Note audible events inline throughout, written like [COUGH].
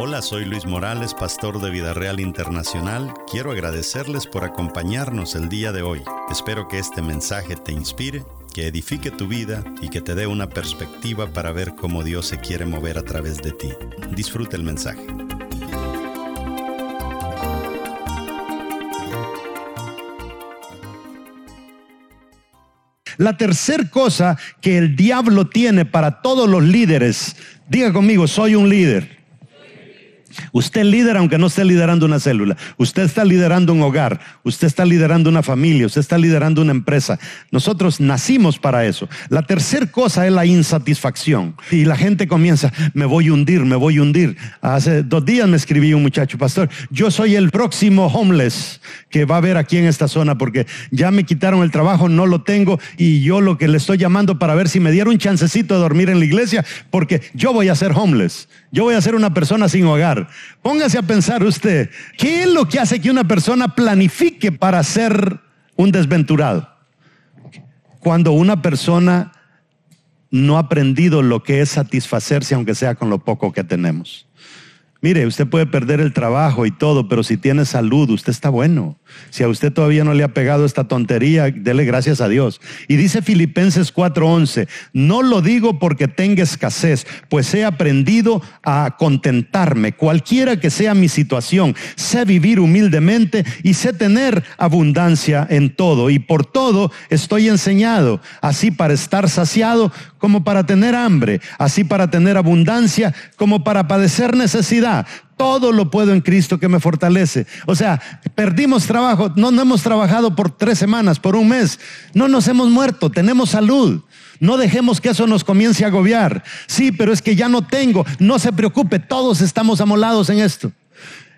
Hola, soy Luis Morales, pastor de Vida Real Internacional. Quiero agradecerles por acompañarnos el día de hoy. Espero que este mensaje te inspire, que edifique tu vida y que te dé una perspectiva para ver cómo Dios se quiere mover a través de ti. Disfruta el mensaje. La tercer cosa que el diablo tiene para todos los líderes, diga conmigo, soy un líder. Usted lidera aunque no esté liderando una célula. Usted está liderando un hogar. Usted está liderando una familia. Usted está liderando una empresa. Nosotros nacimos para eso. La tercera cosa es la insatisfacción. Y la gente comienza, me voy a hundir, me voy a hundir. Hace dos días me escribí un muchacho, pastor, yo soy el próximo homeless que va a haber aquí en esta zona porque ya me quitaron el trabajo, no lo tengo y yo lo que le estoy llamando para ver si me dieron un chancecito de dormir en la iglesia porque yo voy a ser homeless. Yo voy a ser una persona sin hogar. Póngase a pensar usted, ¿qué es lo que hace que una persona planifique para ser un desventurado? Cuando una persona no ha aprendido lo que es satisfacerse aunque sea con lo poco que tenemos. Mire, usted puede perder el trabajo y todo, pero si tiene salud, usted está bueno. Si a usted todavía no le ha pegado esta tontería, dele gracias a Dios. Y dice Filipenses 4:11, no lo digo porque tenga escasez, pues he aprendido a contentarme, cualquiera que sea mi situación. Sé vivir humildemente y sé tener abundancia en todo. Y por todo estoy enseñado, así para estar saciado como para tener hambre, así para tener abundancia como para padecer necesidad. Todo lo puedo en Cristo que me fortalece. O sea, perdimos trabajo, no, no hemos trabajado por tres semanas, por un mes, no nos hemos muerto, tenemos salud. No dejemos que eso nos comience a agobiar. Sí, pero es que ya no tengo. No se preocupe, todos estamos amolados en esto.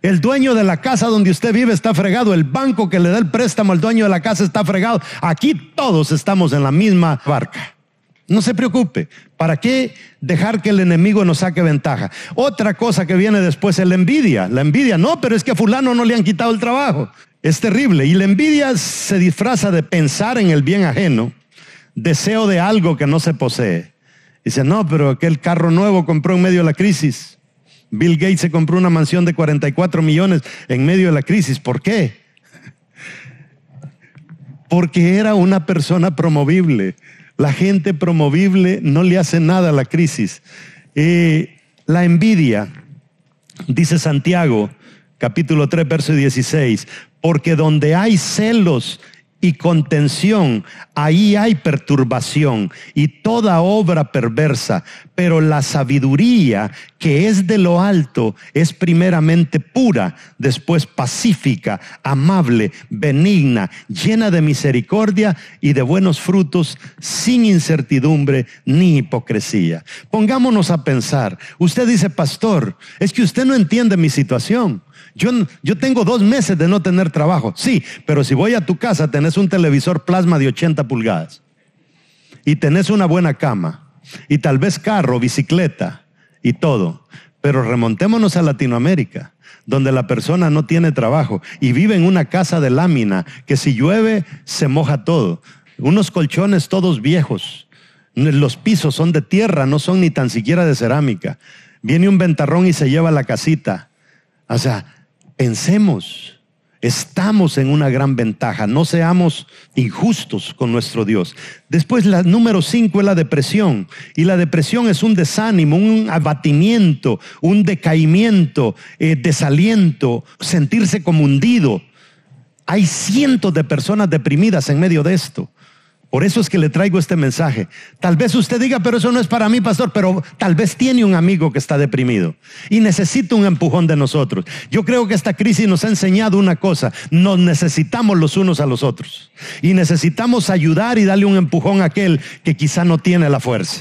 El dueño de la casa donde usted vive está fregado. El banco que le da el préstamo al dueño de la casa está fregado. Aquí todos estamos en la misma barca. No se preocupe. ¿Para qué dejar que el enemigo nos saque ventaja? Otra cosa que viene después es la envidia. La envidia, no, pero es que a fulano no le han quitado el trabajo. Es terrible. Y la envidia se disfraza de pensar en el bien ajeno, deseo de algo que no se posee. Dice, no, pero aquel carro nuevo compró en medio de la crisis. Bill Gates se compró una mansión de 44 millones en medio de la crisis. ¿Por qué? [LAUGHS] Porque era una persona promovible. La gente promovible no le hace nada a la crisis. Eh, la envidia, dice Santiago, capítulo 3, verso 16, porque donde hay celos y contención, ahí hay perturbación y toda obra perversa, pero la sabiduría que es de lo alto es primeramente pura, después pacífica, amable, benigna, llena de misericordia y de buenos frutos, sin incertidumbre ni hipocresía. Pongámonos a pensar, usted dice, pastor, es que usted no entiende mi situación. Yo, yo, tengo dos meses de no tener trabajo. Sí, pero si voy a tu casa, tenés un televisor plasma de 80 pulgadas. Y tenés una buena cama. Y tal vez carro, bicicleta y todo. Pero remontémonos a Latinoamérica, donde la persona no tiene trabajo y vive en una casa de lámina que si llueve se moja todo. Unos colchones todos viejos. Los pisos son de tierra, no son ni tan siquiera de cerámica. Viene un ventarrón y se lleva la casita. O sea, Pensemos, estamos en una gran ventaja, no seamos injustos con nuestro Dios. Después, la número cinco es la depresión. Y la depresión es un desánimo, un abatimiento, un decaimiento, eh, desaliento, sentirse como hundido. Hay cientos de personas deprimidas en medio de esto. Por eso es que le traigo este mensaje. Tal vez usted diga, pero eso no es para mí, pastor, pero tal vez tiene un amigo que está deprimido y necesita un empujón de nosotros. Yo creo que esta crisis nos ha enseñado una cosa, nos necesitamos los unos a los otros y necesitamos ayudar y darle un empujón a aquel que quizá no tiene la fuerza.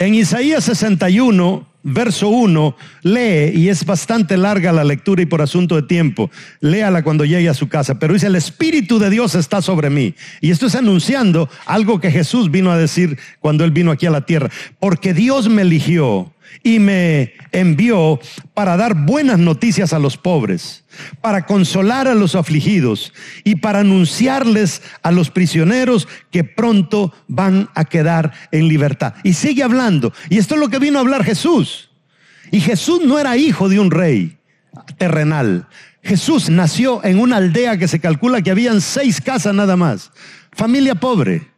En Isaías 61, verso 1, lee, y es bastante larga la lectura y por asunto de tiempo, léala cuando llegue a su casa, pero dice, el Espíritu de Dios está sobre mí. Y esto es anunciando algo que Jesús vino a decir cuando él vino aquí a la tierra, porque Dios me eligió y me envió para dar buenas noticias a los pobres, para consolar a los afligidos y para anunciarles a los prisioneros que pronto van a quedar en libertad. Y sigue hablando. Y esto es lo que vino a hablar Jesús. Y Jesús no era hijo de un rey terrenal. Jesús nació en una aldea que se calcula que habían seis casas nada más. Familia pobre.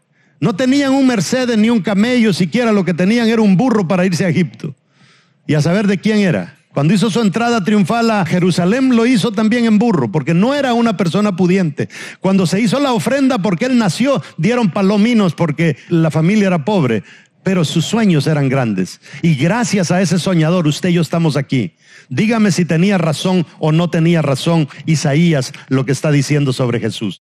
No tenían un Mercedes ni un camello, siquiera lo que tenían era un burro para irse a Egipto. Y a saber de quién era. Cuando hizo su entrada triunfal a Jerusalén, lo hizo también en burro, porque no era una persona pudiente. Cuando se hizo la ofrenda porque él nació, dieron palominos porque la familia era pobre, pero sus sueños eran grandes. Y gracias a ese soñador, usted y yo estamos aquí. Dígame si tenía razón o no tenía razón Isaías lo que está diciendo sobre Jesús.